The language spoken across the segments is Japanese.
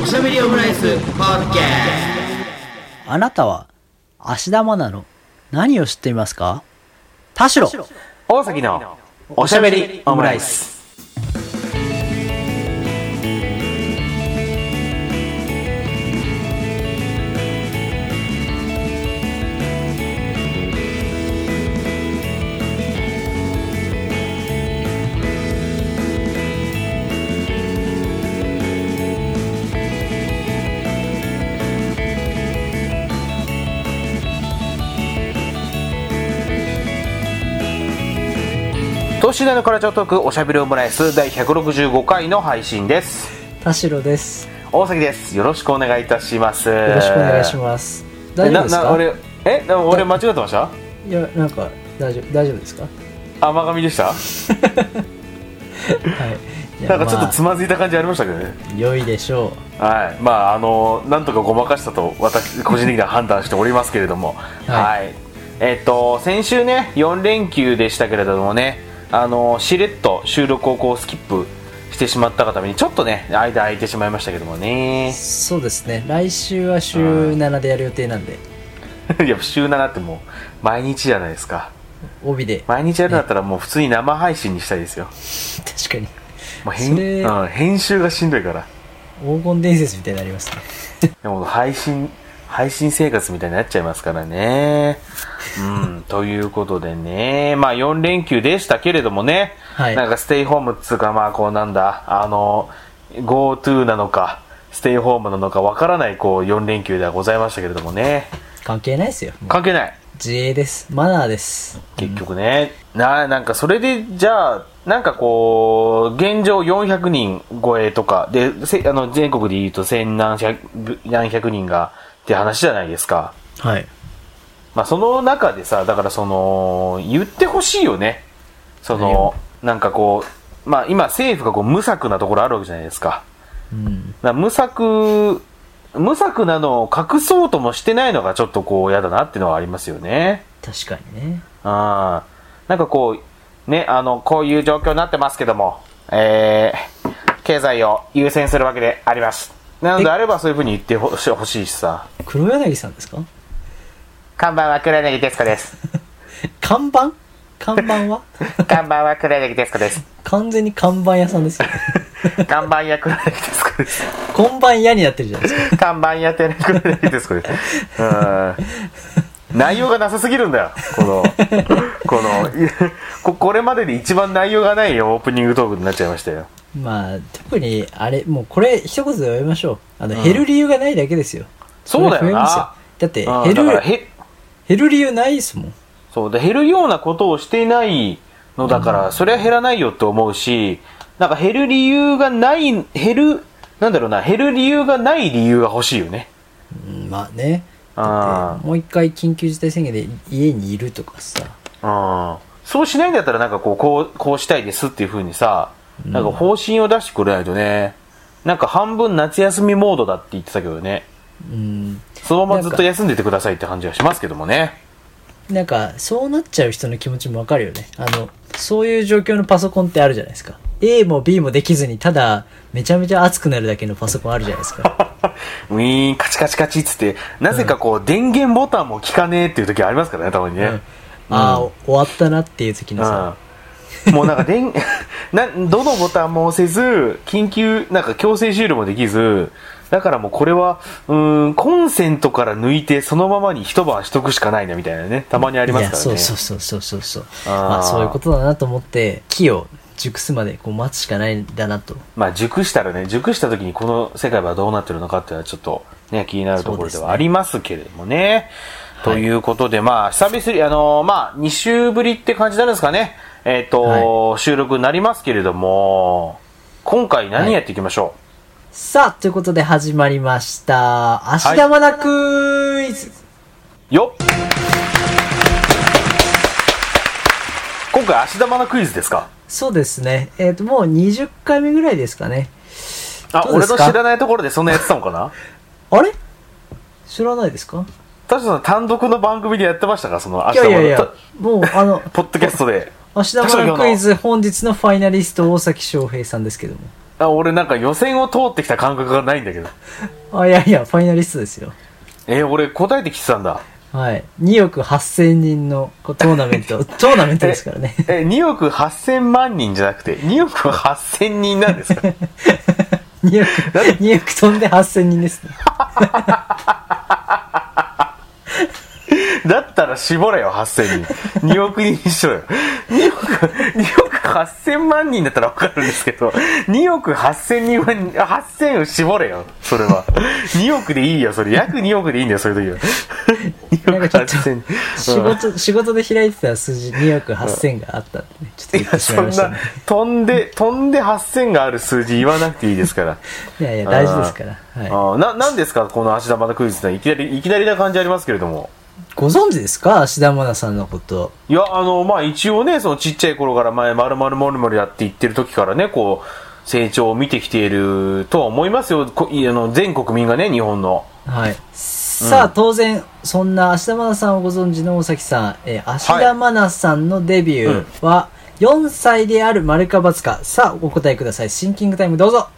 おしゃべりオムライス。ポッケあなたは、芦田愛菜の？何を知っていますか？田代。大崎のおしゃべりオムライス。年代のカラチョートークおしゃべりオムライス第165回の配信です。田代です。大崎です。よろしくお願いいたします。よよろしくお願いします。大丈夫ですか？俺、え、俺間違ってました？いや、なんか、大丈夫、大丈夫ですか？甘噛みでした？はい。なんかちょっとまつまずいた感じありましたけどね。あ良いでしょはい。まあ、あの、なんとかごまかしたと私、個人的には判断しておりますけれども。はいはい。えっと、先週ね、4連休でしたけれどもね、あの、しれっと収録をこうスキップしてしまったがために、ちょっとね、間空いてしまいましたけどもう。ね。そうですね。来週は週7でやる予定なんで、いや、週7ってもう、毎日じゃないですか。帯で。毎日やるんだったらもう普通に生配信にしたいですよ。確かに。もう編うん、編集がしんどいから。黄金伝説みたいになりますね。でも配信、配信生活みたいになっちゃいますからね。うん、ということでね、まあ4連休でしたけれどもね、はいなんかステイホームっつうか、まあこうなんだ、あの、GoTo なのか、ステイホームなのかわからないこう4連休ではございましたけれどもね、関係ないですよ。関係ない。自衛です。マナーです。結局ね、ななんかそれでじゃあなんかこう現状400人超えとかでせあの全国で言うと千何百何百人がって話じゃないですか、はい。まあ、その中でさだからその言ってほしいよねそのなんかこう、まあ、今政府がこう無策なところあるわけじゃないですかうん。無策無策なのを隠そうともしてないのがちょっとこう嫌だなっていうのはありますよね確かにね。あーなんかこう、ね、あの、こういう状況になってますけども、えー、経済を優先するわけであります。なのであればそういうふうに言ってほしほしいしさ。黒柳さんですか？看板は黒柳徹子です。看板？看板は？看板は黒柳徹子です。完全に看板屋さんですよ。看板屋黒柳徹子です。看板屋になってるじゃないですか。看板屋黒柳徹子です。うん。内容がなさすぎるんだよ。この、この、いここれまでで一番内容がないオープニングトークになっちゃいましたよ。まあ、特に、あれ、もうこれ、一言で言いましょう。あの、減る理由がないだけですよ。そうだよなれ増えますよだって、うん減る、だからへ減る理由ないですもん。そうで減るようなことをしていないのだから、それは減らないよって思うしなんか減る理由がない減るなんだろうな減る理由がない理由が欲しいよねうんまあね。だあって、もう一回緊急事態宣言で家にいるとかさ。うんそうしないんだったらなんかこうこうこうしたいですっていうふうにさなんか方針を出してくれないとねなんか半分夏休みモードだって言ってたけどね。うん。そのままずっと休んでてくださいって感じがしますけどもね。なんか、そうなっちゃう人の気持ちもわかるよね。あの、そういう状況のパソコンってあるじゃないですか。A も B もできずに、ただ、めちゃめちゃ熱くなるだけのパソコンあるじゃないですか。ウィーンカチカチカチっつって。なぜかこう電源ボタンも効かねえっていう時ありますからねたまにね、うん。ああ、終わったなっていう時のさ、うん、もうなんか電 などのボタンも押せず緊急なんか強制終了もできずだからもうこれはうーんコンセントから抜いてそのままに一晩しとくしかないなみたいなねたまにありますからね。いや、そうそうそうそうそうそう。まあそういうことだなと思って、木を熟すまでこう待つしかないんだなと。まあ熟したらね熟した時にこの世界はどうなってるのかっていうのはちょっとね気になるところではありますけれどもね。ということで、まあ久々にあのーまあ2週ぶりって感じなんですかねえっ、と、収録になりますけれども今回何やっていきましょう、さあ、ということで始まりました。芦田愛菜クイズ、よっ。今回芦田愛菜クイズですか？そうですね。えっ、と、もう20回目ぐらいですかね。あ俺の知らないところでそんなやってたのかな？あれ？知らないですか？田代さん単独の番組でやってましたか？そのいやいやいや芦田愛菜、もう、あの、ポッドキャストで芦田愛菜クイズ本日のファイナリスト大崎翔平さんですけども。ああ俺なんか予選を通ってきた感覚がないんだけど。あ、いやいや、ファイナリストですよ。えー俺答えてきてたんだ。はい。2億8000人のトーナメント、トーナメントですからね。え、2億8000万人じゃなくて、2億8000人なんですか？2億、2億飛んで8000人ですね。だったら絞れよ、8000人。2億人にしろよ。2億、2億8000万人だったらわかるんですけど、2億8000人は、8000を絞れよ、それは。2億でいいよ、それ。約2億でいいんだよ、そういう時は。2億なんかちょっと8000仕事、仕事で開いてた数字2億8000があったんでね、ちょっと言ってしまいそんなましたね。、飛んで、飛んで8000がある数字言わなくていいですから。いやいや、大事ですから。はい。あーな、なんですか、この足玉のクイズっていきなり、いきなりな感じありますけれども。ご存知ですか？芦田愛菜さんのこと。いや、あの、まあ、一応ね、そのちっちゃい頃から前、まるまるまるまるやって言ってる時からね、こう、成長を見てきているとは思いますよ。こいあの全国民がね、日本の。はい。さあ、当然、そんな芦田愛菜さんをご存知の大崎さん、えー、芦田愛菜さんのデビューは、4歳である丸か×か。さあ、お答えください。シンキングタイムどうぞ。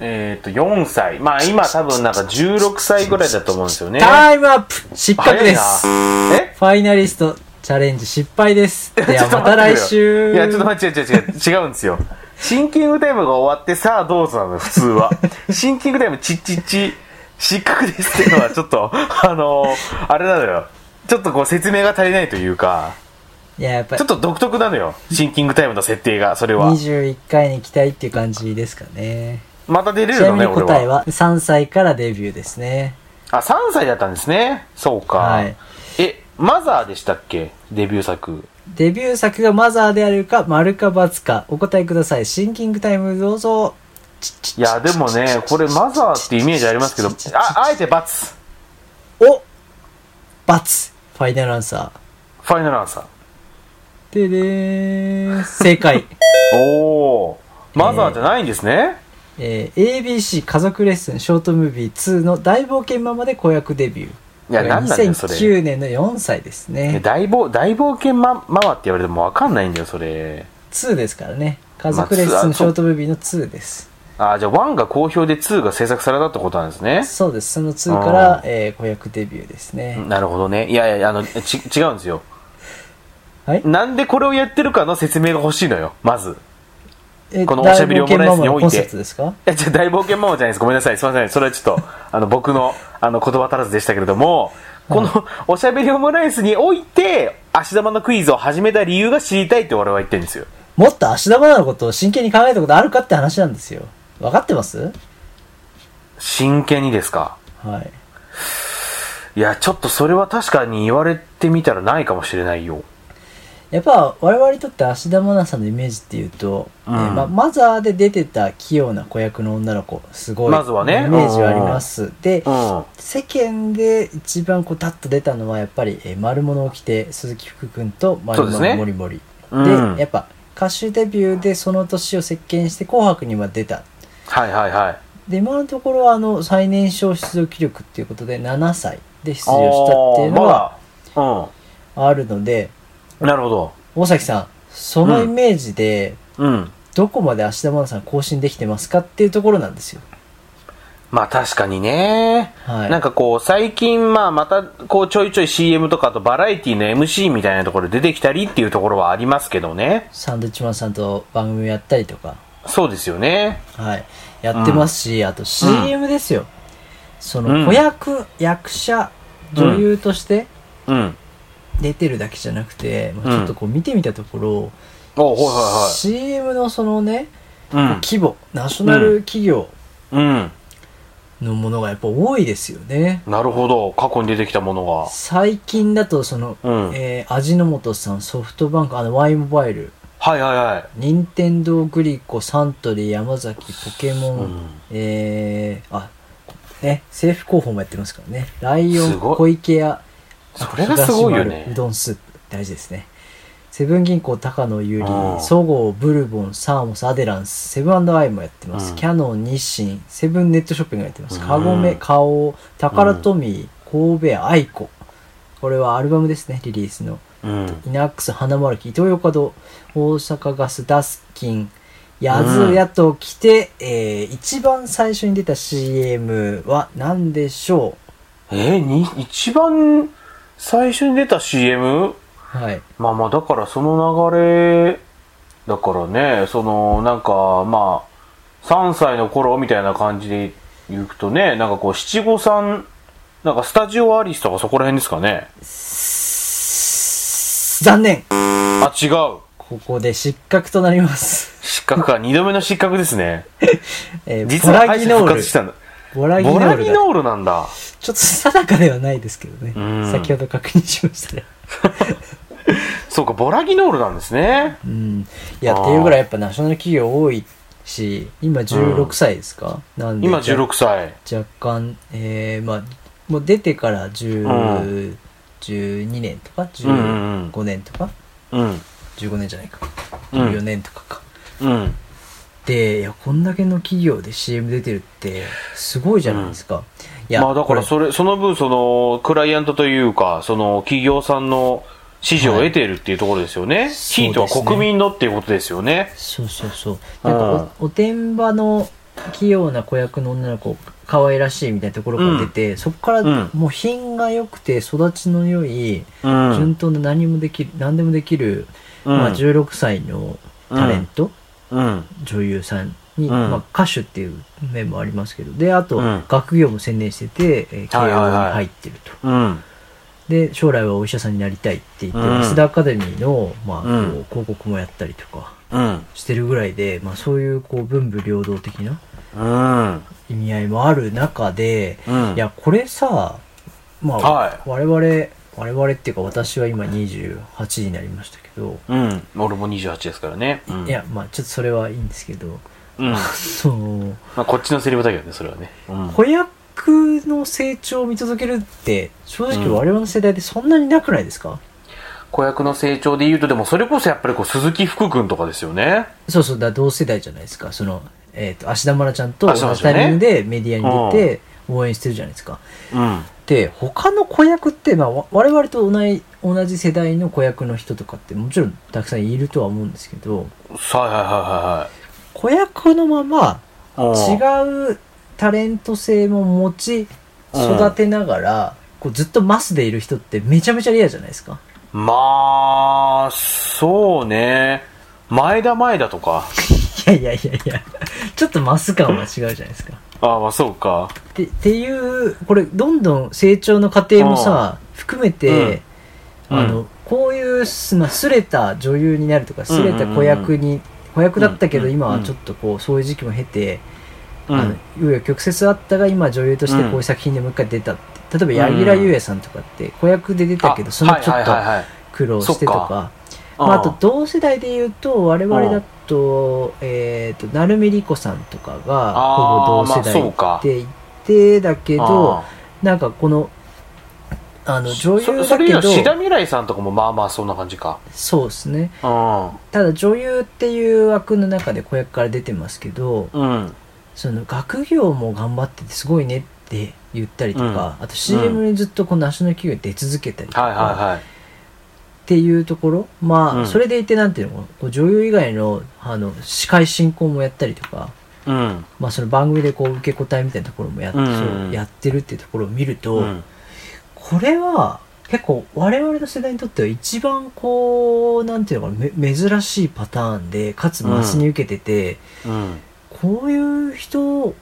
えっ、と、4歳。まあ、今多分なんか16歳ぐらいだと思うんですよね。タイムアップ失格です。え？ファイナリストチャレンジ失敗です。ではまた来週。いや、ちょっと待って、違う違う違う、違うんですよ。シンキングタイムが終わって、さあどうぞなのよ、普通は。シンキングタイム、ちっちっち、失格ですっていうのは、ちょっと、あのーあれなのよ。ちょっとこう説明が足りないというか、いや、やっぱりちょっと独特なのよ。シンキングタイムの設定が、それは。21回に期待っていう感じですかね。また出れるのね、答えは。は3歳からデビューですね。あ、3歳だったんですね。そうか。はいえ、マザーでしたっけ？デビュー作。デビュー作がマザーであるか、丸か×か、お答えください。シンキングタイムどうぞ。いや、でもね、これマザーってイメージありますけど、あ、あえて×。お×ファイナルアンサファイナルアンサー。ー。ででーん。正解。おー。マザーじゃないんですね。えー ABC 家族レッスンショートムービー2の大冒険ママで子役デビュー。いやこれがなんなんだよそれ2009年の4歳ですえね。大冒大冒険マママって言われてもわかんないんだよ、それ。2ですからね。家族レッスンショートムービーの2です。あ、じゃあ1が好評で2が制作されたってことなんですね。そうです。その2から、えー子役デビューですね。なるほどね。いやいや、あの、ち、違うんですよ。はい？なんでこれをやってるかの説明が欲しいのよ、まず。えこのおしゃべりオムライスにおいてえ、じゃあ大冒険ママじゃないです。ごめんなさい。すいません。それはちょっと、あの、僕の、あの、言葉足らずでしたけれども、この、おしゃべりオムライスにおいて、足玉のクイズを始めた理由が知りたいって俺は言ってるんですよ。もっと芦田愛菜のことを真剣に考えたことあるかって話なんですよ。分かってます？真剣にですか？はい。いや、ちょっとそれは確かに言われてみたらないかもしれないよ。やっぱ我々にとって芦田愛菜さんのイメージっていうと、うん。えーまマザーで出てた器用な子役の女の子すごいまずはね。イメージはあります、で、うん。世間で一番こうタッと出たのはやっぱり、えー丸物を着て鈴木福君と丸そうですね。物もり。もりで,、うんやっぱ歌手デビューでその年を席巻して「紅白」には出た。はいはいはい。で今のところはあの最年少出場記録っていうことで7歳で出場したっていうのはあーあるので。なるほど。大崎さんそのイメージで、うん。どこまで芦田愛菜さん更新できてますかっていうところなんですよ。まあ確かにね。はいなんかこう、最近まあまた、こうちょいちょい CM とかあとバラエティの MC みたいなところで出てきたりっていうところはありますけどね。サンドウィッチマンさんと番組やったりとか、そうですよね。はい、やってますし、あと CM ですよ。その子役、役者、女優としてうん。出てるだけじゃなくて、まあちょっとこう見てみたところ、おはいは CM のそのね、いはい。規模、ナショナル企業うん。うん。のものがやっぱ多いですよね。なるほど。過去に出てきたものが。最近だとその、うんえー味の素さん、ソフトバンク、あの Y モバイル、はいはいはい。任天堂グリコ、サントリー、山崎、ポケモン、うんえー、あ、ね、政府広報もやってますからね。ライオン、小池屋、それがすごいよねうどんスープ、大事ですね。セブン銀行、高野友梨、うんそごう、ブルボン、サーモス、アデランス、セブンアイもやってます。うんキャノン、日清、セブンネットショッピングやってます。うんカゴメ、花王、タカラトミー、神戸屋、アイコ。これはアルバムですね、リリースの。うん。イナックス、花丸木、イトーヨーカドー、大阪ガス、ダスキン、やずやと来て、えー、一番最初に出た CM は何でしょえーに、一番最初に出た CM? うはい。まあまあ、だからその流れ、だからね、その、なんか、まあ、3歳の頃みたいな感じで言うとね、なんかこう、七五三、なんかスタジオアリスとかそこら辺ですかね？残念あ、違う。ここで失格となります。失格か、二度目の失格ですね。えー、実は敗者。復活したんだ。ボラギノボールだ。ラギノールなんだ。ちょっと定かではないですけどねん。先ほど確認しましたね。そうか、ボラギノールなんですね。うん。いや、っていうぐらいやっぱナショナル企業多いし、今16歳ですか、なんで。今16歳。若干、えー、まあ、もう出てから10、12年とか、うんうん15年とか、うん。15年じゃないか。うん14年とかか。うん。で、いや、こんだけの企業で CM 出てるって、すごいじゃないですか。いや、まあだからこそれ、その分その、クライアントというか、その企業さんの支持を得ているっていうところですよね。そうヒートは国民のっていうことですよね。そうそうそう。なんかお、おてんばの器用な子役の女の子、可愛らしいみたいなところから出て、そこからうんもう品が良くて育ちの良い、うん。順当な何もできる、何でもできる、うんまあ16歳のタレント、うん。女優さんに、うんまあ歌手っていう面もありますけど、で、あと、うん学業も専念してて、えー慶応にはいはいはい入ってると。うん。で、将来はお医者さんになりたいって言って、うん安田アカデミーの、まあ、こううん広告もやったりとかうん。してるぐらいで、まあそういうこう文武両道的なうん。意味合いもある中で、うんいや、これさ、まあ、はい我々、我々っていうか私は今28になりましたけど、うん。俺も28ですからね。うんいや、まあちょっとそれはいいんですけど、うん。ま そう、あこっちのセリフだけどね、それはね。うん。子役の成長を見届けるって、正直我々の世代でそんなになくないですか、子役の成長で言うと、でもそれこそやっぱりこう、鈴木福君とかですよね。そうそう、だ同世代じゃないですか。その、えっ、と、芦田愛菜ちゃんと同じタイミングでメディアに出て応援してるじゃないですか。うん。で、他の子役って、まあ、わ我々と同じ同じ世代の子役の人とかってもちろんたくさんいるとは思うんですけど、はいはいは子役のままいはいはい。違うタレント性も持ち育てながら、こうずっとマスでいる人ってめちゃめちゃレアじゃないですか。まあ、そうね。前田前田とか。いやいやいやいや、ちょっとマス感は違うじゃないですか。ああ、まあそうか。ってっていうこれどんどん成長の過程もさ含めて、うんあのこういうす,、まあ、すれた女優になるとかすれた子役に、子役だったけどうん今はちょっとこうそういう時期も経て、うん。あの紆余曲折あったが今女優としてこういう作品でもう一回出たって、例えば柳楽優弥さんとかって子役で出たけど、あそのちょっと苦労してとか。まあ、あとうん同世代で言うと我々だと,、えー、と成海莉子さんとかがほぼ同世代って言ってだけど、あ。なんかこのあの女そ優だけどそれ以上、志田未来さんとかもまあまあそんな感じか。そうですねうん。ただ女優っていう枠の中で子役から出てますけどうん。その学業も頑張っててすごいねって言ったりとか、あと CM にずっとこうナショナル企業で出続けたりとか、はいはいはい。っていうところまあ、うんそれでいてなんていうのこう女優以外のあの司会進行もやったりとか、うん。まあ、その番組でこう受け答えみたいなところもや,、うんそうやってるっていうところを見ると、うん。これは結構我々の世代にとっては一番こうなんていうのかなめ珍しいパターンでかつマスに受けてて、うん。こういう人を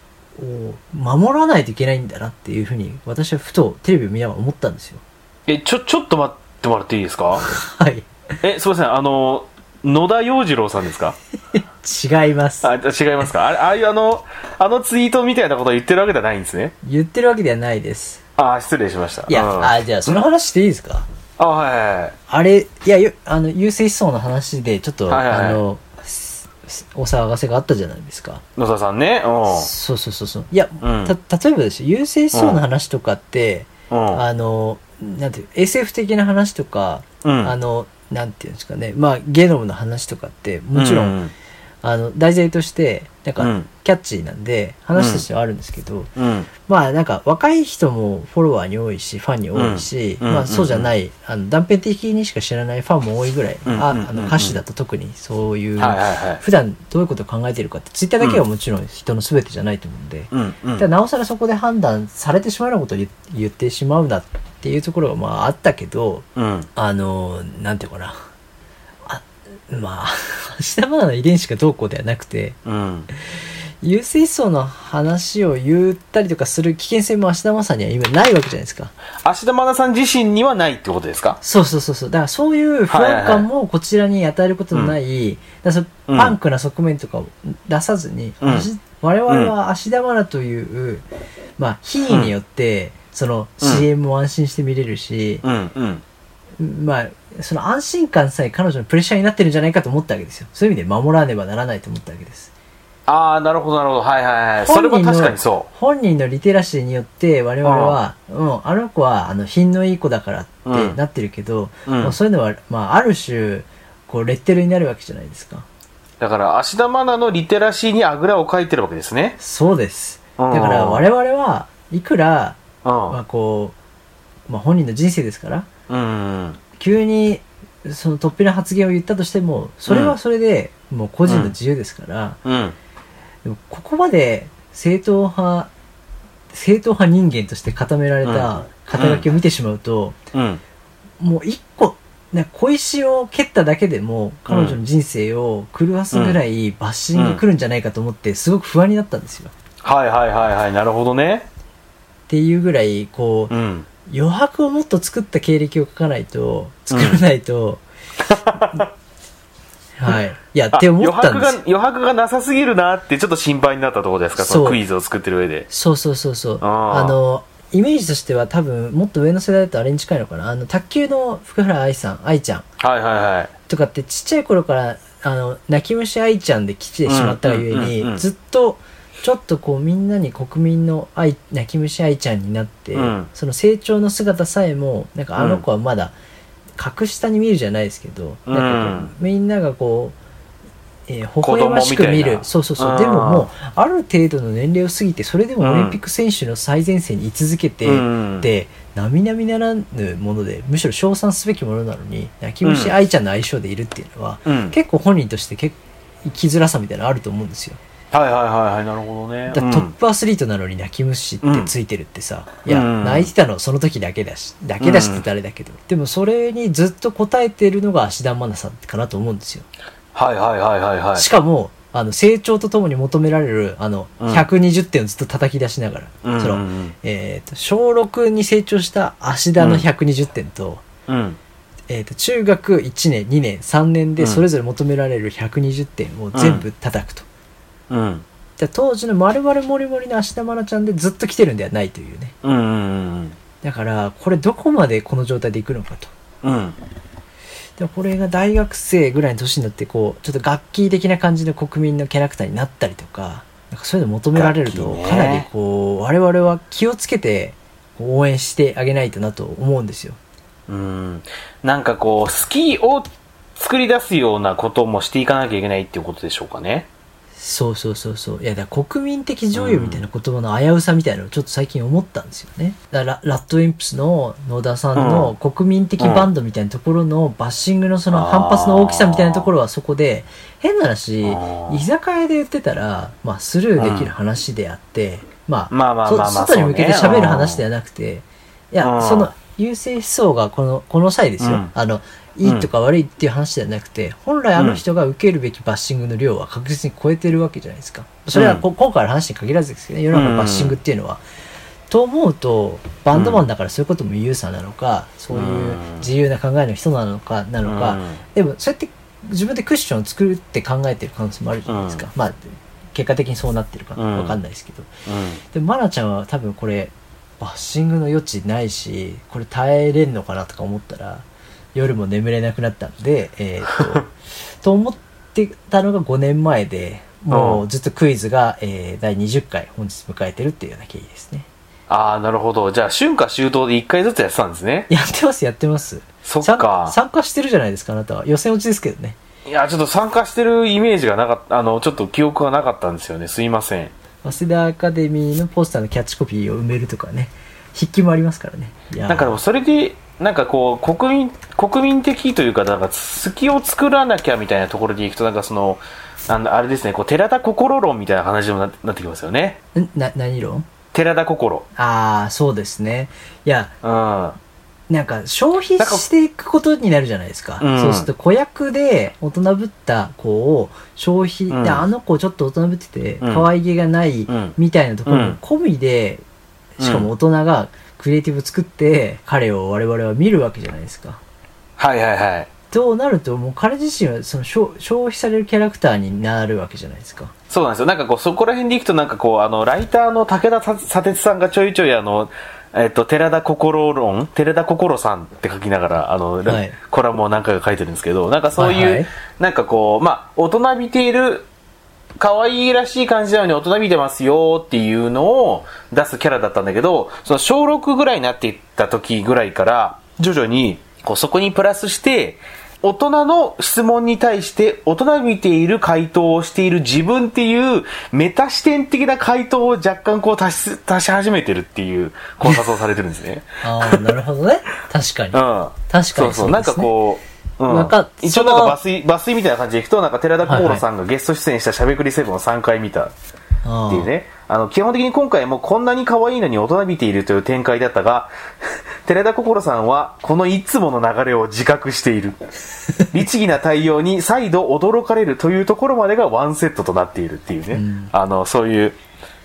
守らないといけないんだなっていうふうに私はふとテレビを見ながら思ったんですよ。え、ちょ、ちょっと待ってもらっていいですか？はい。え、すいません、あの、野田洋次郎さんですか？違います。あ、違いますか？あれ、ああいうあの、あのツイートみたいなことを言ってるわけではないんですね。言ってるわけではないです。あ、失礼しました。いや、うんあ、じゃあその話していいですか？あ、はいはいはい。あれ、いや、よあの、優勢思想の話で、ちょっと、はいはいはいあの、すすお騒がせがあったじゃないですか。野田さんね。うそうそうそうそう。いや、うんた、例えばですよ、優勢思想の話とかって、ん。うん。あの、なんていう、SF 的な話とか、うんあの、なんていうんですかね、まあ、ゲノムの話とかって、もちろん、うあの、題材として、なんかうん。キャッチーなんで、話としてはあるんですけど、うん。まあなんか若い人もフォロワーに多いし、ファンに多いし、まあそうじゃない、あの断片的にしか知らないファンも多いぐらい、ああの歌手だと特にそういう、普段どういうことを考えてるかって、ツイッターだけはもちろん人の全てじゃないと思うんで、うなおさらそこで判断されてしまうようなことを言言ってしまうなっていうところがまああったけど、うん。あの、なんていうかな。あ、まあ、芦田愛菜の遺伝子がどうこうではなくて、うん。優勢思想の話を言ったりとかする危険性も芦田愛菜には今ないわけじゃないですか。芦田愛菜さん自身にはないってことですか？そうそうそうそう。だからそういう不安感もこちらに与えることのない、パンクな側面とかを出さずに、うん芦我々は芦田愛菜という、まあ、非によって、そのうん CM も安心して見れるし、うん。うん。まあ、その安心感さえ彼女のプレッシャーになってるんじゃないかと思ったわけですよ。そういう意味で守らねばならないと思ったわけです。ああ、なるほど、なるほど。はいはいはい。それも確かにそ本人のリテラシーによって我々は、うん、あの子はあの品のいい子だからってうんなってるけど、うんまあそういうのは、まあ、ある種、こう、レッテルになるわけじゃないですか。う。だから、芦田愛菜のリテラシーにあぐらをかいてるわけですね。そうです。うんだから我々はいくら、うん。まあこう、まあ本人の人生ですから、うん。急にその突飛な発言を言ったとしても、それはそれで、もう個人の自由ですから、うん。でもここまで正統派、正統派人間として固められたうん肩書きを見てしまうと、うん。もう一個、ね、小石を蹴っただけでも彼女の人生を狂わすぐらいバッシング来るんじゃないかと思ってすごく不安になったんですよ。はいはいはいはい。なるほどね。っていうぐらい、こう、うん。余白をもっと作った経歴を書かないと、作らないと、はい。いや、って思ったんです余白が、余白がなさすぎるなってちょっと心配になったところですか？そのクイズを作ってる上で。そうそうそうそう。あの、イメージとしては多分、もっと上の世代だとあれに近いのかな。あの、卓球の福原愛さん、愛ちゃんはいはいはい。とかってちっちゃい頃から、あの、泣き虫愛ちゃんで来てしまったがゆえに、ずっと、ちょっとこうみんなに国民の愛、泣き虫愛ちゃんになって、うんその成長の姿さえも、なんかあの子はまだ、格下に見るじゃないですけど、うんなんかこうみんながこう、えー、微笑ましく見る。そうそうそうう。んでももう、ある程度の年齢を過ぎて、それでもオリンピック選手の最前線に居続けて、うんで、並々ならぬもので、むしろ称賛すべきものなのに、泣き虫愛ちゃんの相性でいるっていうのは、うん。結構本人として結生きづらさみたいなのあると思うんですよ。はいはいはいはい。なるほどね。だトップアスリートなのに泣き虫ってついてるってさ、いや、うん泣いてたのその時だけだし、だけだしって誰だけど、でもそれにずっと応えてるのが芦田愛菜さんかなと思うんですよ。はいはいはいはいはい。しかも、あの、成長とともに求められる、あの、うん120点をずっと叩き出しながら、うんその、うんえっ、と、小6に成長した芦田の120点と、うん。えっ、と、中学1年、2年、3年でうんそれぞれ求められる120点を全部叩くと。うん。じゃあ当時の丸々モリモリの芦田愛菜ちゃんでずっと来てるんではないというね。うんうんだから、これどこまでこの状態でいくのかと。うん。うん。でもこれが大学生ぐらいの年になって、こう、ちょっと楽器的な感じの国民のキャラクターになったりとか、なんかそういうの求められると、楽器ねかなりこう、我々は気をつけて応援してあげないとなと思うんですよ。うん。なんかこう、好きを作り出すようなこともしていかなきゃいけないっていうことでしょうかね。そうそうそうそう。いや、だから国民的女優みたいな言葉の危うさみたいなのをちょっと最近思ったんですよね。だからララッドウィンプスの野田さんの国民的バンドみたいなところのバッシングのその反発の大きさみたいなところはそこで、変な話居酒屋で言ってたら、まあスルーできる話であって、まあ、まあまあまあまあそ外に向けて喋る話ではなくて、いや、うん。その優勢思想がこの、この際ですよ。うん。あの、いいとか悪いっていう話ではなくて、本来あの人が受けるべきバッシングの量は確実に超えてるわけじゃないですか。それはこ、今回の話に限らずですけどね、世の中のバッシングっていうのは。と思うと、バンドマンだからそういうことも言うさなのか、そういう自由な考えの人なのか、なのか、うんでもそうやって自分でクッションを作って考えてる可能性もあるじゃないですか。うんまあ、結果的にそうなってるかうんわかんないですけど。うん。でも、マナちゃんは多分これ、バッシングの余地ないし、これ耐えれんのかなとか思ったら、夜も眠れなくなったんで、えーっと、と思ってたのが5年前で、もうずっとクイズが、えー第20回本日迎えてるっていうような経緯ですね。ああ、なるほど。じゃあ、春夏秋冬で一回ずつやってたんですね。やってます、やってます。そっか参参加してるじゃないですか、あなたは。予選落ちですけどね。いや、ちょっと参加してるイメージがなかった、あの、ちょっと記憶がなかったんですよね。すいません。早稲田アカデミーのポスターのキャッチコピーを埋めるとかね筆記もありますからねいやーなんかでもそれで、なんかこう、国民、国民的というか、なんか、隙を作らなきゃみたいなところでいくと、なんかその、あのあれですね、こう、寺田心論みたいな話にもななってきますよね。んな何論？寺田心。ああそうですねいやうん。なんか消費していくことになるじゃないですか。うんそうすると子役で大人ぶった子を消費、うんであの子ちょっと大人ぶっててうん可愛げがないうんみたいなところ込みで、しかも大人がクリエイティブ作って彼を我々は見るわけじゃないですか。はいはいはい。となるともう彼自身はその消消費されるキャラクターになるわけじゃないですか。そうなんですよ。なんかこう、そこら辺でいくと、なんかこう、あの、ライターの武田さ砂鉄さんがちょいちょいあの、えっと、寺田心論寺田心さんって書きながら、あの、はいコラムを何回か書いてるんですけど、なんかそういう、はいはいなんかこう、まあ、大人びている、可愛いらしい感じなのに大人びてますよっていうのを出すキャラだったんだけど、その小6ぐらいになっていった時ぐらいから、徐々に、こうそこにプラスして、大人の質問に対して大人びている回答をしている自分っていうメタ視点的な回答を若干こう足し足し始めてるっていう考察をされてるんですね。ああ、なるほどね。確かに。うん。確かにそうそう、なんかこう、うんわかっ一応なんか抜粋、抜粋みたいな感じでいくと、なんか寺田心さんがゲスト出演したしゃべくりセブンを3回見たあっていうね。あの、基本的に今回もこんなに可愛いのに大人びているという展開だったが、寺田心さんはこのいつもの流れを自覚している。律儀な対応に再度驚かれるというところまでがワンセットとなっているっていうね。んあの、そういう、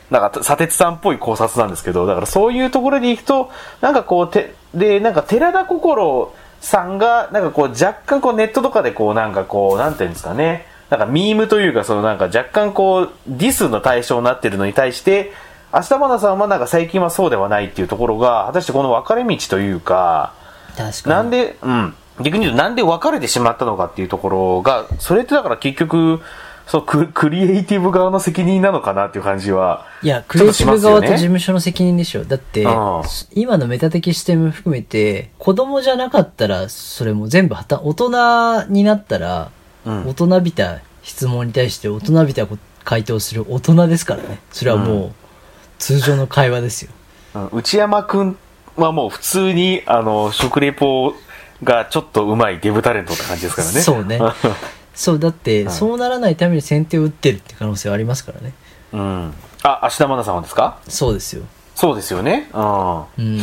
なんか、砂鉄さんっぽい考察なんですけど、だからそういうところでいくと、なんかこう、て、で、なんか寺田心さんが、なんかこう、若干こう、ネットとかでこう、なんかこう、なんていうんですかね、なんかミームというか、そのなんか若干こう、ディスの対象になってるのに対して、明日花さんはなんか最近はそうではないっていうところが、果たしてこの分かれ道というか、確かに。なんで、うん。逆に言うと、なんで別れてしまったのかっていうところが、それってだから結局、そうク、クリエイティブ側の責任なのかなっていう感じは。いや、クリエイティブ側と事務所の責任でしょ。だってうん、今のメタ的視点も含めて、子供じゃなかったら、それも全部はた、大人になったら、うん大人びた質問に対して大人びた回答する大人ですからね。それはもう、通常の会話ですよ。うん内山くんはもう普通に、あの、食レポがちょっと上手いデブタレントって感じですからね。そうね。そう、だって、はいそうならないために先手を打ってるって可能性はありますからね。うん。あ、芦田愛菜さんはですか？そうですよ。そうですよね。うん。うん。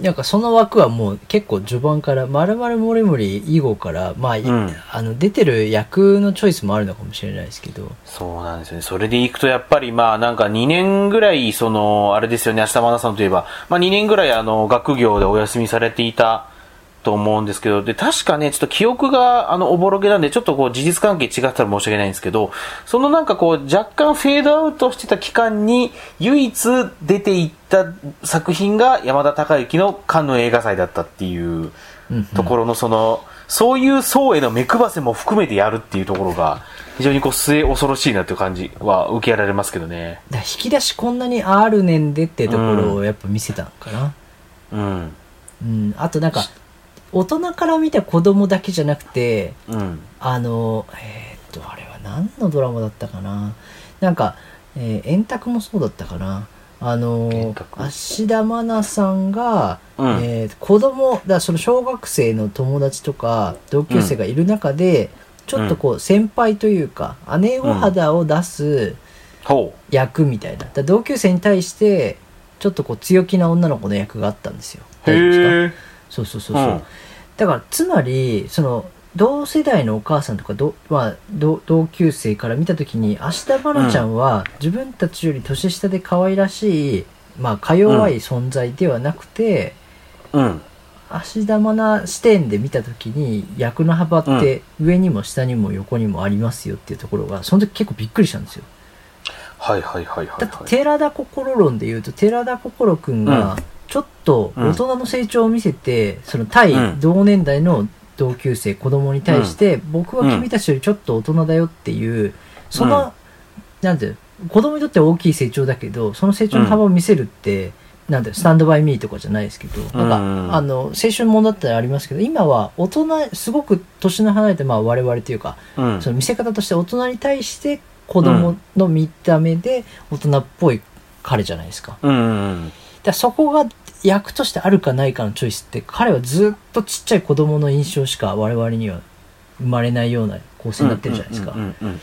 なんかその枠はもう結構序盤から、まるまるもりもり以後から、まあ、いうんあの、出てる役のチョイスもあるのかもしれないですけど、そうなんですよね。それでいくとやっぱりまあなんか2年ぐらいその、あれですよね、明日愛菜さんといえば、まあ2年ぐらいあの、学業でお休みされていたと思うんですけど、で、確かね、ちょっと記憶があの、おぼろげなんで、ちょっとこう事実関係違ったら申し訳ないんですけど、そのなんかこう若干フェードアウトしてた期間に唯一出ていった作品が山田孝之のカンヌ映画祭だったっていうところのその、そういう層への目配せも含めてやるっていうところが、非常にこう末恐ろしいなという感じは受けられますけどね。だ引き出しこんなにあるねんでってところをやっぱ見せたのかな。うん。うん。あとなんか、大人から見た子供だけじゃなくて、うん。あの、えーっと、あれは何のドラマだったかな？なんか、えー円卓もそうだったかな？あの芦田愛菜さんが、うんえー子供、だその小学生の友達とか同級生がいる中で、ちょっとこう先輩というか、姉御肌を出すほ役みたいな。同級生に対して、ちょっとこう強気な女の子の役があったんですよ。へえ。そうそうそうそう。うんだから、つまり、その、同世代のお母さんとかど、まあ、同同級生から見たときに、明日愛菜ちゃんは、自分たちより年下で可愛らしい、まあ、か弱い存在ではなくて、うん。芦田愛菜視点で見たときに、役の幅って上にも下にも横にもありますよっていうところが、その時結構びっくりしたんですよ。はいはいはいはい、だって、はい。寺田心論で言うと、寺田心くんが、ちょっと大人の成長を見せて、その対うん。同年代の同級生、子供に対して、僕は君たちよりちょっと大人だよっていう、その、なんていうの子供にとっては大きい成長だけど、その成長の幅を見せるって、なんだよ、スタンドバイミーとかじゃないですけど、なんか、うんあの、青春ものだったらありますけど、今は大人、すごく年の離れて、まあ我々というか、うん。その見せ方として大人に対して子供の見た目で大人っぽい彼じゃないですか。うん。うんだそこが役としてあるかないかのチョイスって、彼はずっとちっちゃい子供の印象しか我々には生まれないような構成になってるじゃないですかうん。うんうんうんうん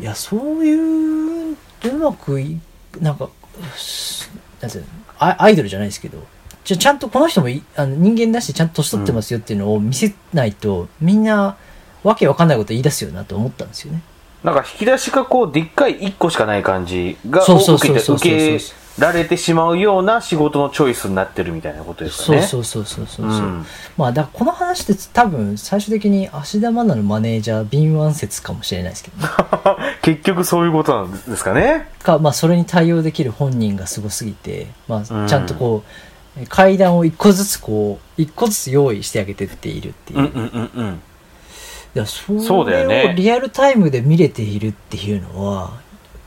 いや、そういう、うまくい、なんか、すなんていうのアアイドルじゃないですけど、じゃちゃんとこの人もいあの人間だし、ちゃんと年取ってますよっていうのを見せないと、みんな、わけわかんないこと言い出すよなと思ったんですよね。なんか引き出しがこう、でっかい1個しかない感じがそうそう受けられてしまうような仕事のチョイスになってるみたいなことですかね。そうそうそうそうそう。ううんまあ、だからこの話って多分、最終的に芦田愛菜のマネージャー、敏腕説かもしれないですけどね。結局そういうことなんですかね。か、まあ、それに対応できる本人がすごすぎて、まうんあ、ちゃんとこう、階段を一個ずつこう、一個ずつ用意してあげてっているっていう。うんうんうんうん。いやそそうだよれをねリアルタイムで見れているっていうのは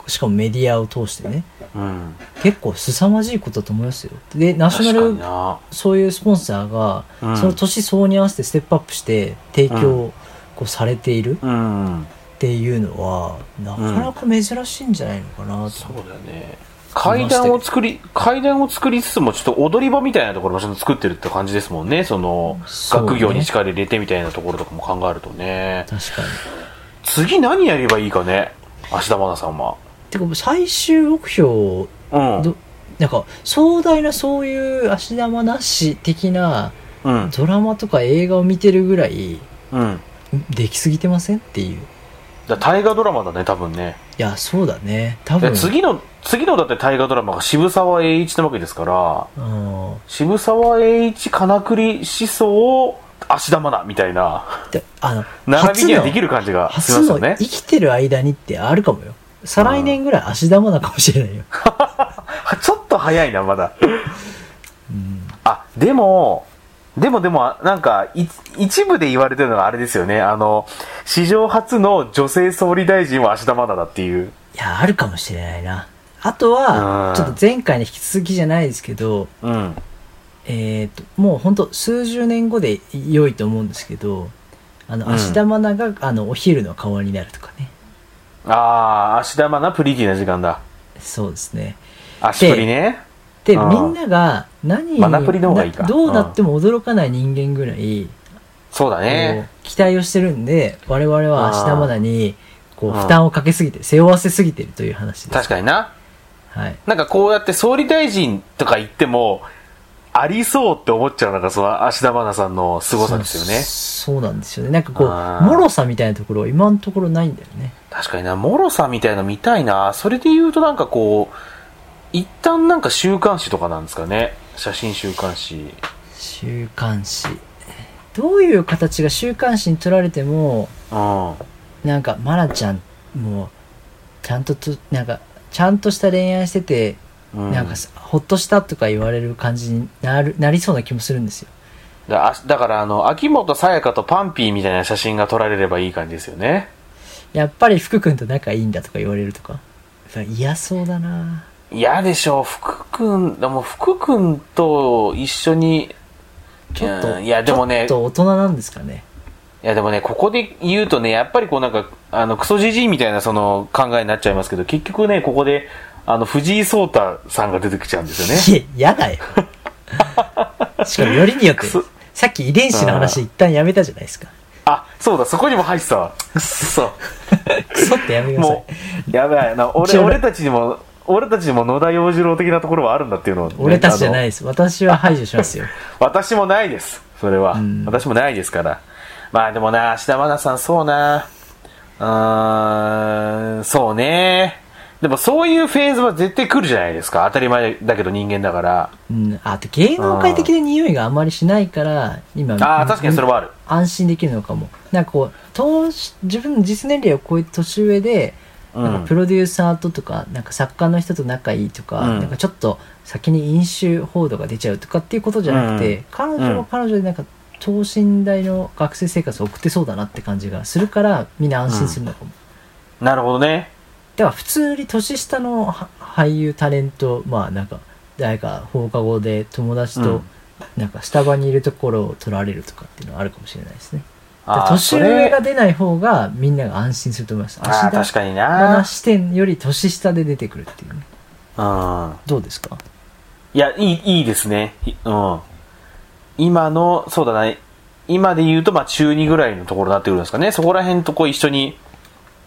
しかもメディアを通してねうん。結構凄まじいことだと思いますよでナショナル。そういうスポンサーが、うんその年相応に合わせてステップアップして提供こうされているうん。っていうのはなかなか珍しいんじゃないのかなと、そうだよね。階段を作り、階段を作りつつも、ちょっと踊り場みたいなところもちゃんと作ってるって感じですもんね。その、学業に力入れてみたいなところとかも考えるとね。確かに次何やればいいかね。芦田愛菜さんは。てか最終目標うん。どなんか壮大なそういう芦田愛菜氏的なうん。ドラマとか映画を見てるぐらいうん。できすぎてませんっていうだ大河ドラマだね、多分ね。いやそうだね多で分次の、次のだって大河ドラマが渋沢栄一なわけですから、うん渋沢栄一金栗思想芦田愛菜みたいな、であの並びにはできるる感じがし初ますよねの生。きてる間にってあるかもよ再来年ぐらい芦田愛菜かもしれないよ ちょっと早いな、まだ。あ、でも、でもでも、なんか、い一部で言われてるのはあれですよね。あの、史上初の女性総理大臣は芦田愛菜だっていう。いやあるかもしれないなあとうんはちょっと前回の引き続きじゃないですけどうん。えっ、ともうほんと数十年後で良いと思うんですけどあのうん芦田愛菜があのお昼の顔になるとかねああ、芦田愛菜プリティな時間だ。そうですね足プリね。で、うんみんなが何にマナプリの方がいいかなどうなっても驚かない人間ぐらい、そうだこね。う期待をしてるんで、我々は芦田愛菜に、こう、うん負担をかけすぎて、背負わせすぎてるという話です。確かにな。はい。なんかこうやって総理大臣とか言っても、ありそうって思っちゃうのが、その芦田愛菜さんの凄さですよね。そうなんですよね。なんかこう、あー脆さみたいなところは今のところないんだよね。確かにな、脆さみたいなの見たいな。それで言うとなんかこう、一旦なんか週刊誌とかなんですかね。写真週刊誌。週刊誌。どういう形が週刊誌に取られても、うん。なんか、マナちゃん、もう、ちゃんとと、なんか、ちゃんとした恋愛してて、うん、なんかさ、ほっとしたとか言われる感じになる、なりそうな気もするんですよ。だあだからあの、秋元さやかとパンピーみたいな写真が撮られればいい感じですよね。やっぱり福君と仲いいんだとか言われるとか。嫌そうだな嫌でしょう、福君、でも福君と一緒に、ちょっと、うんいやでもねちょっと大人なんですかね。いやでもね、ここで言うとね、やっぱりこうなんか、あの、クソじじいみたいなその考えになっちゃいますけど、結局ね、ここで、あの、藤井聡太さんが出てきちゃうんですよね。いや、嫌だよ。しかもよりによくそ、さっき遺伝子の話一旦やめたじゃないですか。あ、そうだ、そこにも入ってたわ。くっそ。クソってやめてくださいも。う、やばいな、俺、俺たちにも、俺たちにも野田洋次郎的なところはあるんだっていうのをね、俺たちじゃないです。私は排除しますよ。私もないです。それは。うん私もないですから。まあでもな、芦田愛菜さん、そうな。うーん、そうね。でもそういうフェーズは絶対来るじゃないですか。当たり前だけど人間だから。うん、あと芸能界的な匂いがあまりしないから、今、ああ、確かにそれはある。安心できるのかも。なんかこう、年自分の実年齢を超えて年上で、うんなんかプロデューサーととか、なんか作家の人と仲いいとか、うんなんかちょっと先に飲酒報道が出ちゃうとかっていうことじゃなくて、うん彼女は彼女でなんか等身大の学生生活を送ってそうだなって感じがするから、みんな安心するのかも。なるほどね。だから普通に年下のは俳優タレント、まあなんか、誰か放課後で友達とうんなんかスタバにいるところを取られるとかっていうのはあるかもしれないですね年上が出ない方がみんなが安心すると思いますあー確かにな視点より年下で出てくるっていうねうんどうですか？いや、いい、いいですね。いうん。今の、そうだね。今で言うと、まあ、中2ぐらいのところになってくるんですかね。そこら辺とこう一緒に、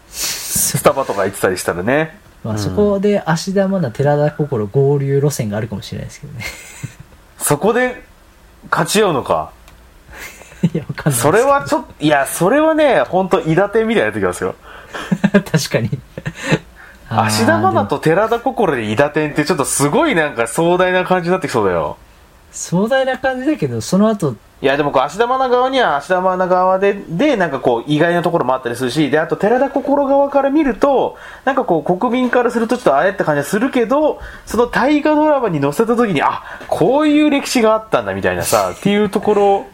スタバとか行ってたりしたらね。まあ、そこで芦田愛菜寺田心合流路線があるかもしれないですけどね そこで、勝ち合うのか。いやわかんないそれはちょっと、いや、それはね、本当伊達みたいな時ますよ。確かに芦田愛菜とと寺田心で伊達ってちょっとすごいなんか壮大な感じになってきそうだよ。壮大な感じだけどその後いやでもこう芦田愛菜側には芦田愛菜側ででなんかこう意外なところもあったりするしであと寺田心側から見るとなんかこう国民からするとちょっとあれって感じがするけどその大河ドラマに載せた時にあこういう歴史があったんだみたいなさっていうところ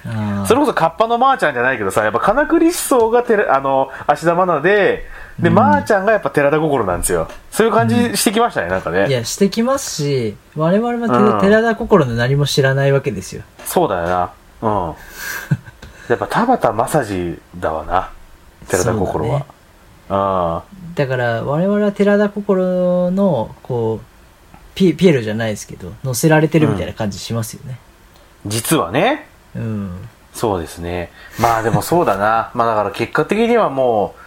それこそカッパのまーちゃんじゃないけどさやっぱ金栗思想が寺あの芦田愛菜でで、まーちゃんがやっぱ寺田心なんですよ。そういう感じしてきましたねなんかね。いやしてきますし我々も寺,、うん。寺田心の何も知らないわけですよ。そうだよな。うん。やっぱ田畑正治だわな。寺田心は、あだから我々は寺田心のこうピピエロじゃないですけど乗せられてるみたいな感じしますよね。実はね。うん、そうですね。まあでもそうだな。まあだから結果的にはもう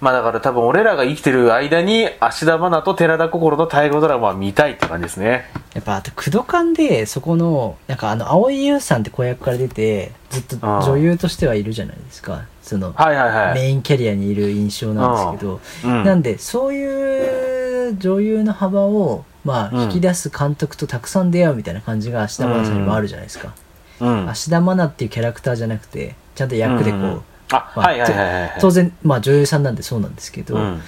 まあだから多分俺らが生きてる間に芦田愛菜と寺田心の大河ドラマは見たいって感じですね。やっぱあと工藤館でそこのなんかあの蒼井優さんって子役から出てずっと女優としてはいるじゃないですか。そのはいはいはい。メインキャリアにいる印象なんですけど、うん。なんでそういう女優の幅をまあうん引き出す監督とたくさん出会うみたいな感じが芦田愛菜さんにもあるじゃないですか、うん。芦田愛菜っていうキャラクターじゃなくてちゃんと役でこう、うんうんあ、まあはいはいはい当然まあ女優さんなんでそうなんですけど、うん。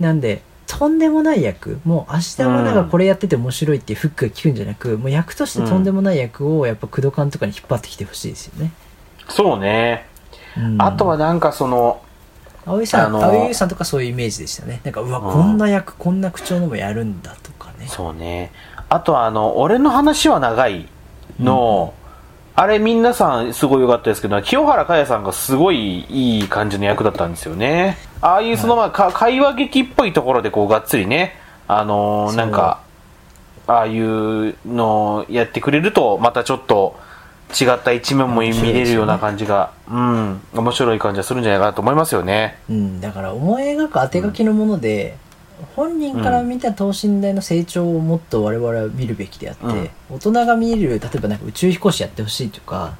なんでとんでもない役もう芦田愛菜がこれやってて面白いっていうフックが効くんじゃなく、もう役としてとんでもない役をやっぱ工藤館とかに引っ張ってきてほしいですよね、そうね、うん。あとはなんかその蒼井さん、あの蒼井優さんとかそういうイメージでしたね。なんかうわ、うん。こんな役こんな口調のもやるんだとかね。そうね。あとはあの俺の話は長いの、あれ皆さんすごい良かったですけど清原果耶さんがすごいいい感じの役だったんですよね。ああいうそのまあか会話劇っぽいところでこうがっつりねあのーなんかああいうのをやってくれるとまたちょっと違った一面も見れるような感じが、うん面白い感じがするんじゃないかなと思いますよね。うん、だから思い描く当て書きのもので、本人から見た等身大の成長をもっと我々は見るべきであって、うん。大人が見る例えばなんか宇宙飛行士やってほしいとか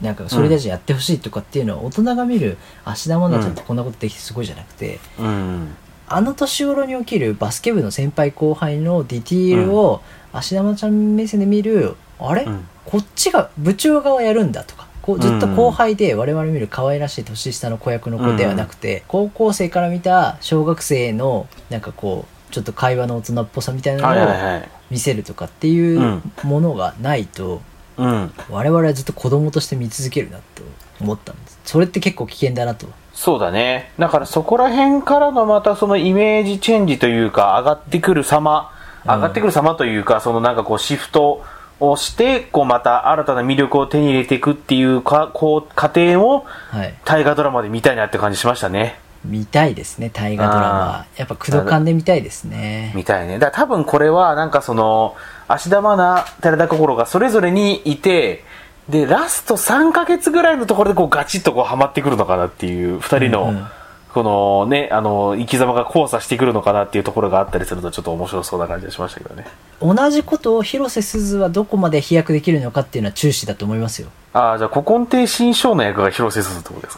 なんかそれ大臣やってほしいとかっていうのは大人が見る芦田愛菜ちゃんってこんなことできてすごいじゃなくて、うん。あの年頃に起きるバスケ部の先輩後輩のディティールを芦田愛菜ちゃん目線で見るあれ、うん。こっちが部長側やるんだとかこうずっと後輩で我々見る可愛らしい年下の子役の子ではなくて、高校生から見た小学生のなんかこうちょっと会話の大人っぽさみたいなのをはい見せるとかっていうものがないと、うん。我々はずっと子供として見続けるなと思ったんです。それって結構危険だなと。そうだね。だからそこら辺からのまたそのイメージチェンジというか、上がってくる様、上がってくる様というか、そのなんかこうシフトをして、こうまた新たな魅力を手に入れていくっていうか、こう、過程をはい。大河ドラマで見たいなって感じしましたね。見たいですね大河ドラマ。やっぱ工藤館で見たいですね。見たいね。だ多分これはなんかその、芦田愛菜、寺田心がそれぞれにいて、で、ラスト3ヶ月ぐらいのところでこうガチッとこうハマってくるのかなっていう、二人の、うんうんこのね、あの、生き様が交差してくるのかなっていうところがあったりするとちょっと面白そうな感じがしましたけどね。同じことを広瀬すずはどこまで飛躍できるのかっていうのは注視だと思いますよああ、じゃあ古今亭新章の役が広瀬すずってことです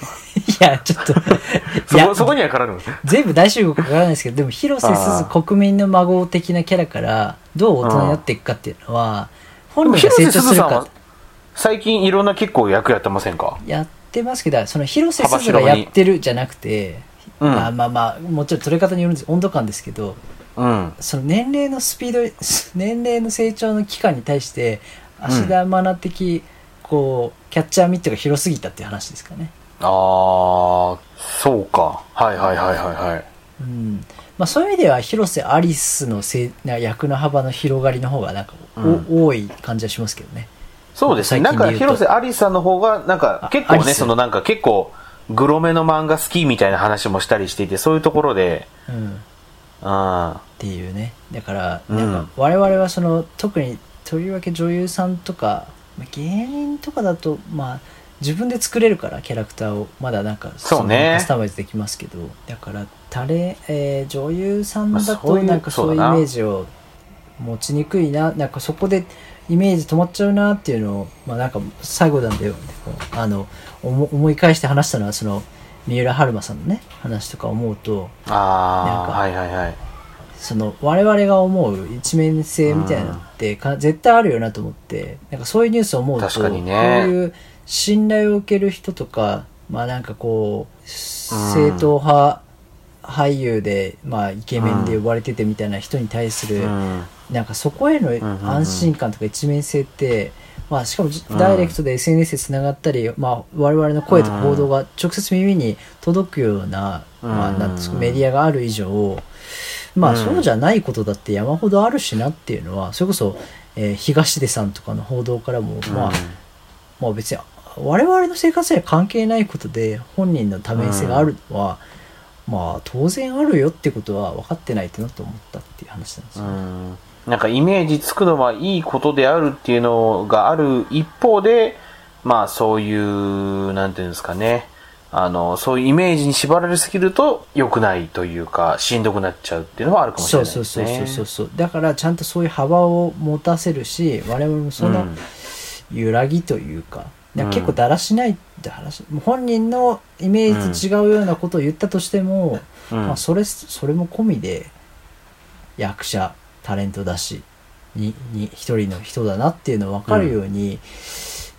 か？いやちょっと そこ、そこには絡む？んですね。全部大集合かからないですけどでも広瀬すず国民の孫的なキャラからどう大人になっていくかっていうのは本人が成長するか最近いろんな結構役やってませんか？やってますけどその広瀬すずがやってるじゃなくて、うんまあまあまあもちろん取り方によるんです温度感ですけどうん。その年齢のスピード 年齢の成長の期間に対して芦田愛菜的、こうキャッチャーミットが広すぎたっていう話ですかねああ、そうか。はいはいはいはいはい。うんまあ、そういう意味では広瀬アリスのせいな役の幅の広がりの方がなんかお、多い感じはしますけどねそうですね。なんか、広瀬アリスさんの方が、なんか、結構ね、そのなんか結構、グロめの漫画好きみたいな話もしたりしていて、そういうところで、うん。あっていうね。だからうん。なんか我々はその特にとりわけ女優さんとかまあ芸人とかだとまあ自分で作れるからキャラクターを。まだなんかそうね。のカスタマイズできますけど。だからタレ、えー女優さんだとなんかそういうイメージを持ちにくいな。なんかそこでイメージ止まっちゃうなっていうのをまあなんか最後なんでこうあの思思い返して話したのはその三浦春馬さんのね話とか思うとあ、あはいはいはい。その我々が思う一面性みたいなのってか、絶対あるよなと思ってなんかそういうニュースを思うと確かにね。こういう信頼を受ける人とかまあなんかこう正統派俳優で、まあ、イケメンで呼ばれててみたいな人に対する、うん。なんかそこへのんうん安心感とか一面性って、まあ、しかもじダイレクトで SNS でつながったり、まあ、我々の声とか報道が直接耳に届くような,、まあ、なんメディアがある以上、まあ、うん。そうじゃないことだって山ほどあるしなっていうのはそれこそ、えー東出さんとかの報道からも、まあまあ別に我々の生活には関係ないことで本人の多面性があるのは、まあ当然あるよってことは分かってないとなと思ったっていう話なんですうよね。ん。なんかイメージつくのはいいことであるっていうのがある一方で、まあそういう、なんていうんですかね。あの、そういうイメージに縛られすぎると良くないというか、しんどくなっちゃうっていうのはあるかもしれないですね。そうそうそうそうだからちゃんとそういう幅を持たせるし我々もそのうん揺らぎというか,、うん。結構だらしないって話。もう本人のイメージと違うようなことを言ったとしても、うん。まあ、それそれも込みで役者タレントだしにに一人の人だなっていうのを分かるように、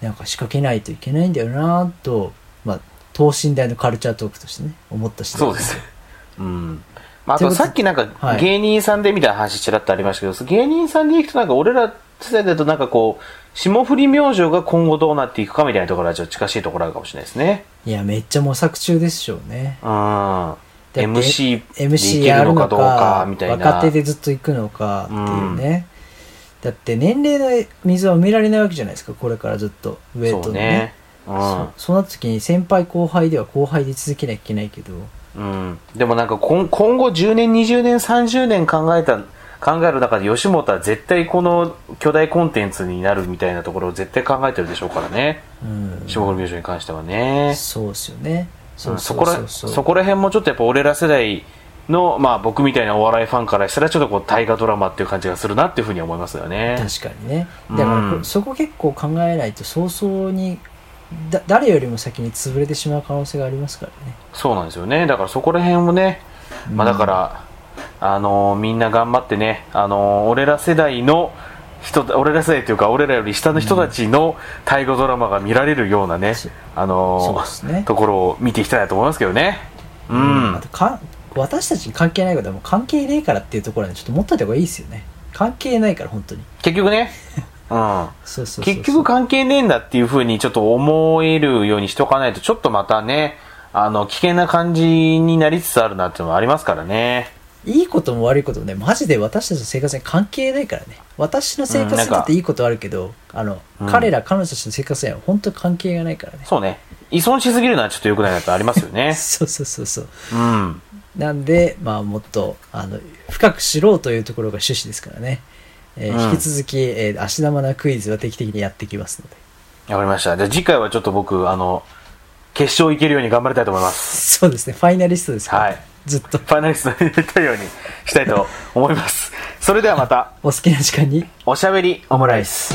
なんか仕掛けないといけないんだよなと、まあ、等身大のカルチャートークとしてね思ったしそうです。うん。まあ、あとさっきなんかはい。芸人さんでみたいな話ちらっとありましたけど、芸人さんでいくとなんか俺ら世代だとなんかこう、霜降り明星が今後どうなっていくかみたいなところはちょっと近しいところあるかもしれないですね。いやめっちゃ模索中でしょうねうん。MC でい MC けやるのかどうかかみたいな。若手でずっと行くのかっていうね、だって年齢の溝は埋められないわけじゃないですかこれからずっと上とそうねね。うんそ。そうなった時に先輩後輩では後輩で続けなきゃいけないけどうん。でもなんか今今後10年、20年、30年考えた、考える中で吉本は絶対この巨大コンテンツになるみたいなところを絶対考えてるでしょうからね。うん霜降り明星に関してはね。そうですよねそこら辺もちょっとやっぱ俺ら世代の、まあ僕みたいなお笑いファンからしたらちょっとこう大河ドラマっていう感じがするなっていうふうには思いますよね。確かにねだからこうんそこ結構考えないと早々にだ誰よりも先に潰れてしまう可能性がありますからねそうなんですよね。だからそこら辺もね、まあだから、あのーみんな頑張ってね、あのー俺ら世代の人、俺ら世代というか俺らより下の人たちの大河ドラマが見られるようなね、そう。あのーね。ところを見ていきたいなと思いますけどね。うん。あとか私たちに関係ないことはもう関係ねえからっていうところはちょっと持っといた方がいいですよね。関係ないから本当に。結局ね、うん。そうそう結局関係ねえんだっていう風にちょっと思えるようにしておかないとちょっとまたねあの危険な感じになりつつあるなっていうのはありますからねいいことも悪いこともねマジで私たちの生活に関係ないからね。私の生活にとっていいことはあるけど、あの、うん。彼ら彼女たちの生活には本当に関係がないからね。そうね。依存しすぎるのはちょっと良くないなってありますよね。そうそうそうそう。うん。なんでまあもっとあの深く知ろうというところが趣旨ですからね、えーうん。引き続き、えー、足玉なクイズは定期的にやっていきますので。わかりました。じゃあ次回はちょっと僕あの決勝行けるように頑張りたいと思います。そうですね。ファイナリストですから、はいずっと。ファイナリストになりたいようにしたいと思います。それではまた。お好きな時間に。おしゃべりオムライス